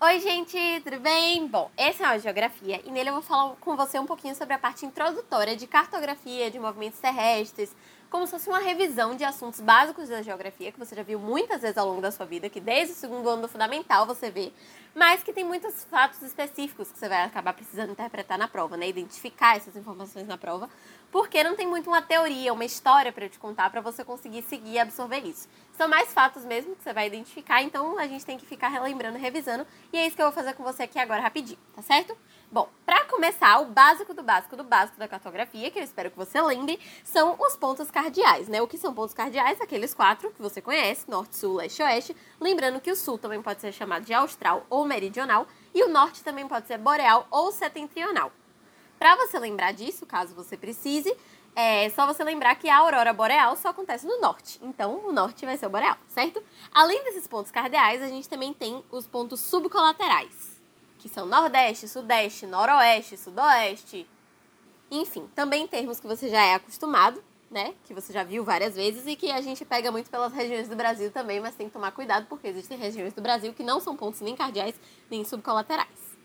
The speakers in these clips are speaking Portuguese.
Oi, gente, tudo bem? Bom, esse é o Geografia e nele eu vou falar com você um pouquinho sobre a parte introdutória de cartografia de movimentos terrestres, como se fosse uma revisão de assuntos básicos da geografia, que você já viu muitas vezes ao longo da sua vida, que desde o segundo ano do fundamental você vê, mas que tem muitos fatos específicos que você vai acabar precisando interpretar na prova, né? Identificar essas informações na prova, porque não tem muito uma teoria, uma história para eu te contar para você conseguir seguir e absorver isso. São mais fatos mesmo que você vai identificar, então a gente tem que ficar relembrando, revisando, e é isso que eu vou fazer com você aqui agora rapidinho, tá certo? Bom, para começar, o básico do básico do básico da cartografia, que eu espero que você lembre, são os pontos cardeais, né? O que são pontos cardeais? Aqueles quatro que você conhece, norte, sul, leste oeste. Lembrando que o sul também pode ser chamado de austral ou meridional, e o norte também pode ser boreal ou setentrional. Para você lembrar disso, caso você precise, é só você lembrar que a aurora boreal só acontece no norte. Então, o norte vai ser o boreal, certo? Além desses pontos cardeais, a gente também tem os pontos subcolaterais que são Nordeste, Sudeste, Noroeste, Sudoeste. Enfim, também termos que você já é acostumado, né? Que você já viu várias vezes e que a gente pega muito pelas regiões do Brasil também, mas tem que tomar cuidado porque existem regiões do Brasil que não são pontos nem cardeais nem subcolaterais.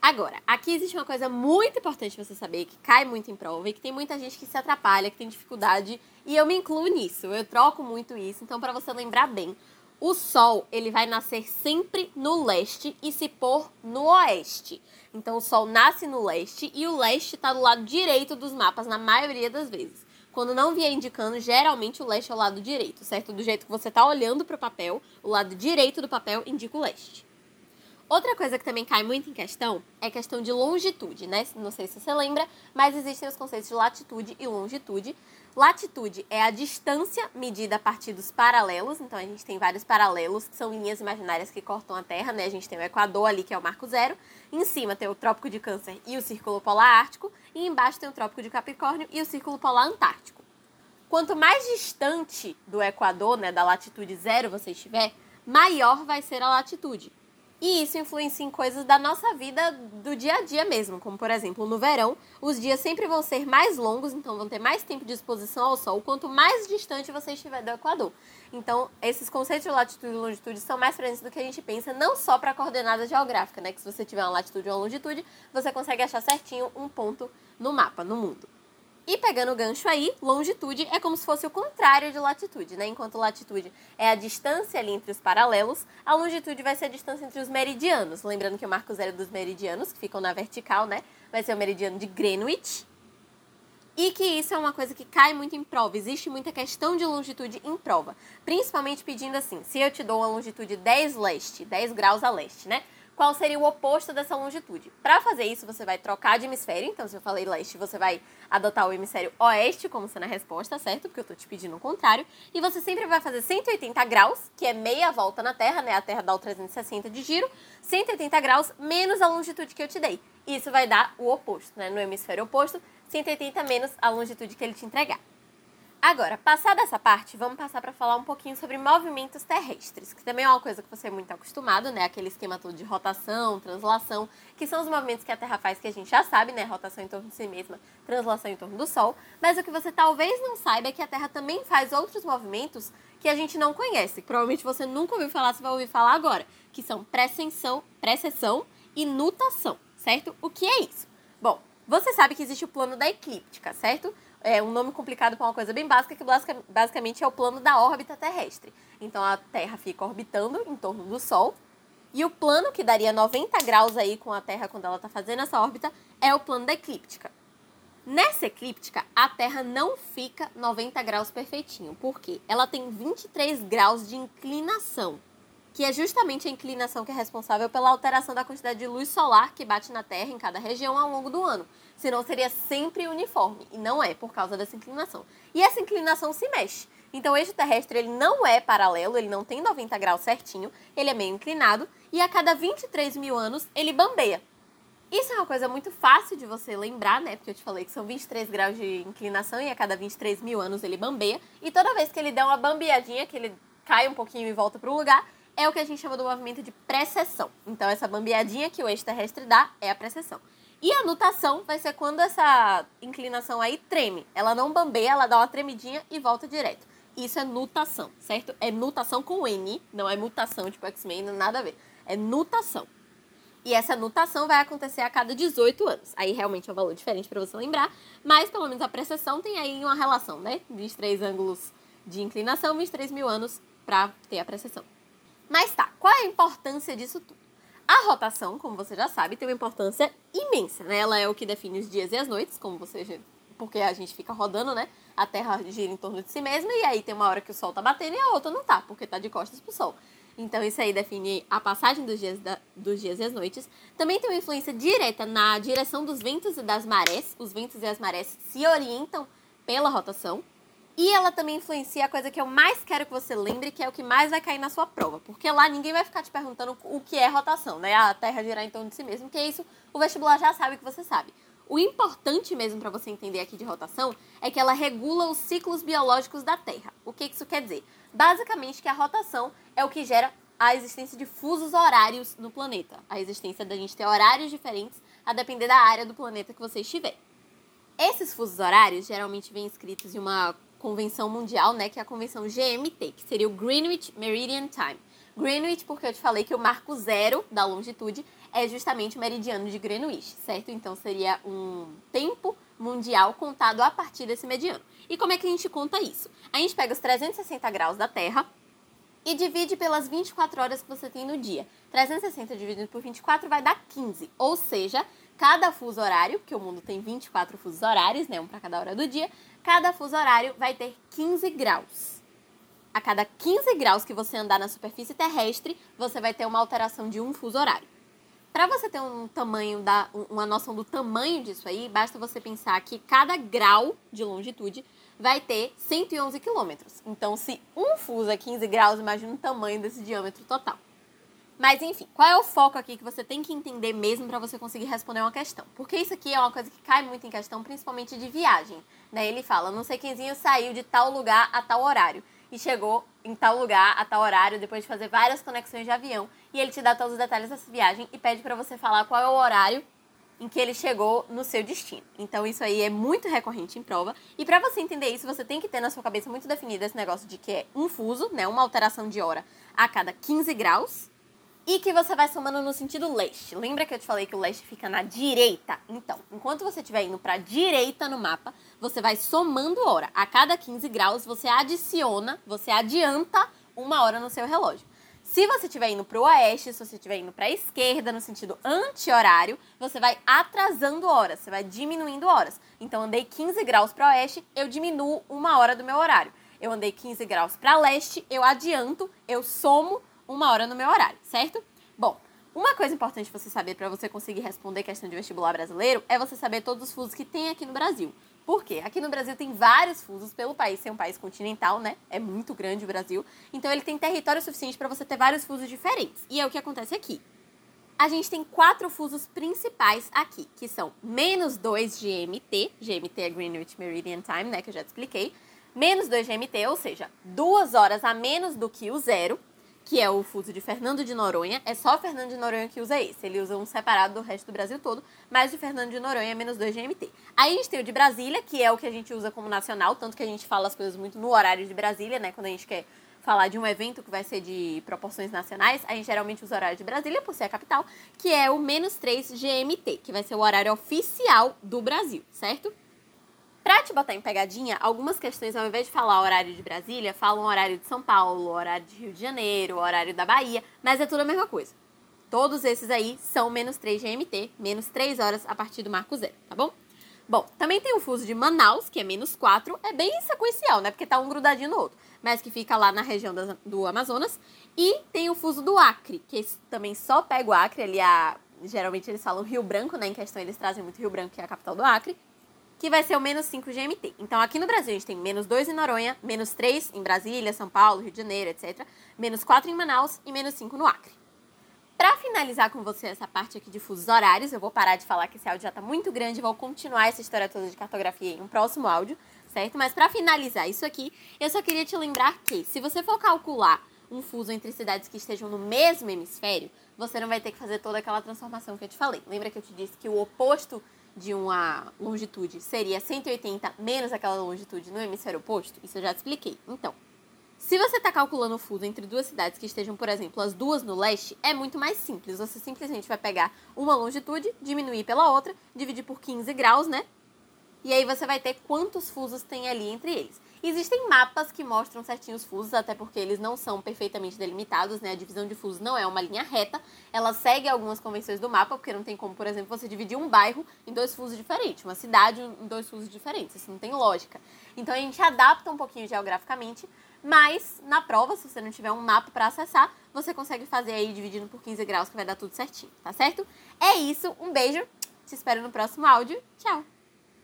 Agora, aqui existe uma coisa muito importante você saber, que cai muito em prova e que tem muita gente que se atrapalha, que tem dificuldade, e eu me incluo nisso, eu troco muito isso. Então, para você lembrar bem, o Sol ele vai nascer sempre no leste e se pôr no oeste. Então o Sol nasce no leste e o leste está do lado direito dos mapas na maioria das vezes. Quando não vier indicando, geralmente o leste é o lado direito, certo? Do jeito que você está olhando para o papel, o lado direito do papel indica o leste. Outra coisa que também cai muito em questão é questão de longitude, né? Não sei se você lembra, mas existem os conceitos de latitude e longitude. Latitude é a distância medida a partir dos paralelos, então a gente tem vários paralelos, que são linhas imaginárias que cortam a Terra, né? A gente tem o Equador ali, que é o marco zero, em cima tem o Trópico de Câncer e o Círculo Polar Ártico, e embaixo tem o Trópico de Capricórnio e o Círculo Polar Antártico. Quanto mais distante do Equador, né, da latitude zero você estiver, maior vai ser a latitude. E isso influencia em coisas da nossa vida do dia a dia mesmo, como por exemplo, no verão, os dias sempre vão ser mais longos, então vão ter mais tempo de exposição ao sol, quanto mais distante você estiver do Equador. Então, esses conceitos de latitude e longitude são mais presentes do que a gente pensa, não só para coordenada geográfica, né? Que se você tiver uma latitude ou uma longitude, você consegue achar certinho um ponto no mapa, no mundo. E pegando o gancho aí, longitude é como se fosse o contrário de latitude, né? Enquanto latitude é a distância ali entre os paralelos, a longitude vai ser a distância entre os meridianos. Lembrando que o marco zero dos meridianos, que ficam na vertical, né? Vai ser o meridiano de Greenwich. E que isso é uma coisa que cai muito em prova. Existe muita questão de longitude em prova. Principalmente pedindo assim, se eu te dou uma longitude 10 leste, 10 graus a leste, né? Qual seria o oposto dessa longitude. Para fazer isso, você vai trocar de hemisfério. Então, se eu falei leste, você vai adotar o hemisfério oeste como sendo a resposta, certo? Porque eu estou te pedindo o contrário. E você sempre vai fazer 180 graus, que é meia volta na Terra, né? A Terra dá o 360 de giro. 180 graus menos a longitude que eu te dei. Isso vai dar o oposto, né? No hemisfério oposto, 180 menos a longitude que ele te entregar. Agora, passada essa parte, vamos passar para falar um pouquinho sobre movimentos terrestres, que também é uma coisa que você é muito acostumado, né? Aquele esquema todo de rotação, translação, que são os movimentos que a Terra faz que a gente já sabe, né? Rotação em torno de si mesma, translação em torno do Sol. Mas o que você talvez não saiba é que a Terra também faz outros movimentos que a gente não conhece. Provavelmente você nunca ouviu falar, você vai ouvir falar agora, que são precessão, precessão e nutação, certo? O que é isso? Bom, você sabe que existe o plano da eclíptica, certo? É um nome complicado para uma coisa bem básica, que basicamente é o plano da órbita terrestre. Então a Terra fica orbitando em torno do Sol, e o plano que daria 90 graus aí com a Terra quando ela está fazendo essa órbita é o plano da eclíptica. Nessa eclíptica, a Terra não fica 90 graus perfeitinho, porque ela tem 23 graus de inclinação que é justamente a inclinação que é responsável pela alteração da quantidade de luz solar que bate na Terra em cada região ao longo do ano. Senão seria sempre uniforme, e não é por causa dessa inclinação. E essa inclinação se mexe. Então o eixo terrestre ele não é paralelo, ele não tem 90 graus certinho, ele é meio inclinado, e a cada 23 mil anos ele bambeia. Isso é uma coisa muito fácil de você lembrar, né? Porque eu te falei que são 23 graus de inclinação e a cada 23 mil anos ele bambeia. E toda vez que ele der uma bambeadinha, que ele cai um pouquinho e volta para o lugar, é o que a gente chama do movimento de precessão. Então, essa bambeadinha que o eixo terrestre dá é a precessão. E a nutação vai ser quando essa inclinação aí treme. Ela não bambeia, ela dá uma tremidinha e volta direto. Isso é nutação, certo? É nutação com N, não é mutação tipo X-Men, nada a ver. É nutação. E essa nutação vai acontecer a cada 18 anos. Aí realmente é um valor diferente para você lembrar, mas pelo menos a precessão tem aí uma relação, né? 23 ângulos de inclinação, 23 mil anos para ter a precessão. Mas tá, qual é a importância disso tudo? A rotação, como você já sabe, tem uma importância imensa, né? Ela é o que define os dias e as noites, como você porque a gente fica rodando, né? A Terra gira em torno de si mesma e aí tem uma hora que o Sol tá batendo e a outra não tá, porque tá de costas pro Sol. Então isso aí define a passagem dos dias, da, dos dias e as noites. Também tem uma influência direta na direção dos ventos e das marés. Os ventos e as marés se orientam pela rotação. E ela também influencia a coisa que eu mais quero que você lembre, que é o que mais vai cair na sua prova. Porque lá ninguém vai ficar te perguntando o que é rotação, né? A Terra girar em torno de si mesmo, que é isso o vestibular já sabe que você sabe. O importante mesmo para você entender aqui de rotação é que ela regula os ciclos biológicos da Terra. O que isso quer dizer? Basicamente que a rotação é o que gera a existência de fusos horários no planeta. A existência da gente ter horários diferentes a depender da área do planeta que você estiver. Esses fusos horários geralmente vêm escritos em uma convenção mundial, né, que é a convenção GMT, que seria o Greenwich Meridian Time. Greenwich, porque eu te falei que o marco zero da longitude é justamente o meridiano de Greenwich, certo? Então seria um tempo mundial contado a partir desse mediano. E como é que a gente conta isso? A gente pega os 360 graus da Terra e divide pelas 24 horas que você tem no dia. 360 dividido por 24 vai dar 15, ou seja, cada fuso horário, que o mundo tem 24 fusos horários, né, um para cada hora do dia, cada fuso horário vai ter 15 graus. A cada 15 graus que você andar na superfície terrestre, você vai ter uma alteração de um fuso horário. Para você ter um tamanho da, uma noção do tamanho disso aí, basta você pensar que cada grau de longitude vai ter 111 quilômetros. Então, se um fuso é 15 graus, imagina o tamanho desse diâmetro total. Mas enfim, qual é o foco aqui que você tem que entender mesmo para você conseguir responder uma questão? Porque isso aqui é uma coisa que cai muito em questão, principalmente de viagem. Né? Ele fala, não sei quemzinho saiu de tal lugar a tal horário e chegou em tal lugar a tal horário depois de fazer várias conexões de avião e ele te dá todos os detalhes dessa viagem e pede para você falar qual é o horário em que ele chegou no seu destino. Então isso aí é muito recorrente em prova. E para você entender isso, você tem que ter na sua cabeça muito definido esse negócio de que é um fuso, né, uma alteração de hora a cada 15 graus e que você vai somando no sentido leste. Lembra que eu te falei que o leste fica na direita? Então, enquanto você estiver indo para a direita no mapa, você vai somando hora. A cada 15 graus, você adiciona, você adianta uma hora no seu relógio. Se você estiver indo para o oeste, se você estiver indo para a esquerda, no sentido anti-horário, você vai atrasando horas, você vai diminuindo horas. Então, andei 15 graus para o oeste, eu diminuo uma hora do meu horário. Eu andei 15 graus para leste, eu adianto, eu somo uma hora no meu horário, certo? Bom, uma coisa importante você saber para você conseguir responder questão de vestibular brasileiro é você saber todos os fusos que tem aqui no Brasil. Por quê? Aqui no Brasil tem vários fusos pelo país ser um país continental, né? É muito grande o Brasil. Então ele tem território suficiente para você ter vários fusos diferentes. E é o que acontece aqui. A gente tem quatro fusos principais aqui, que são menos 2 GMT, GMT é Greenwich Meridian Time, né, que eu já te expliquei, menos 2 GMT, ou seja, duas horas a menos do que o zero, que é o fuso de Fernando de Noronha. É só Fernando de Noronha que usa esse. Ele usa um separado do resto do Brasil todo, mas de Fernando de Noronha é menos 2 GMT. Aí a gente tem o de Brasília, que é o que a gente usa como nacional, tanto que a gente fala as coisas muito no horário de Brasília, né? Quando a gente quer falar de um evento que vai ser de proporções nacionais, a gente geralmente usa o horário de Brasília, por ser a capital, que é o menos 3 GMT, que vai ser o horário oficial do Brasil, certo? Pra te botar em pegadinha, algumas questões, ao invés de falar horário de Brasília, falam horário de São Paulo, horário de Rio de Janeiro, horário da Bahia, mas é tudo a mesma coisa. Todos esses aí são menos 3 GMT, menos 3 horas a partir do marco zero, tá bom? Bom, também tem o fuso de Manaus, que é menos 4, é bem sequencial, né? Porque tá um grudadinho no outro, mas que fica lá na região do Amazonas. E tem o fuso do Acre, que também só pega o Acre, ali a... Geralmente eles falam Rio Branco, né? Em questão eles trazem muito Rio Branco, que é a capital do Acre que vai ser o menos 5 GMT. Então, aqui no Brasil, a gente tem menos 2 em Noronha, menos 3 em Brasília, São Paulo, Rio de Janeiro, etc. Menos 4 em Manaus e menos 5 no Acre. Para finalizar com você essa parte aqui de fusos horários, eu vou parar de falar que esse áudio já está muito grande, vou continuar essa história toda de cartografia em um próximo áudio, certo? Mas para finalizar isso aqui, eu só queria te lembrar que se você for calcular um fuso entre cidades que estejam no mesmo hemisfério, você não vai ter que fazer toda aquela transformação que eu te falei. Lembra que eu te disse que o oposto de uma longitude seria 180 menos aquela longitude no hemisfério oposto? Isso eu já expliquei. Então, Se você está calculando o fuso entre duas cidades que estejam, por exemplo, as duas no leste, é muito mais simples. Você simplesmente vai pegar uma longitude, diminuir pela outra, dividir por 15 graus, né? E aí você vai ter quantos fusos tem ali entre eles. Existem mapas que mostram certinho os fusos, até porque eles não são perfeitamente delimitados, né? A divisão de fusos não é uma linha reta, ela segue algumas convenções do mapa, porque não tem como, por exemplo, você dividir um bairro em dois fusos diferentes, uma cidade em dois fusos diferentes, isso não tem lógica. Então a gente adapta um pouquinho geograficamente, mas na prova, se você não tiver um mapa para acessar, você consegue fazer aí dividindo por 15 graus que vai dar tudo certinho, tá certo? É isso, um beijo, te espero no próximo áudio, tchau!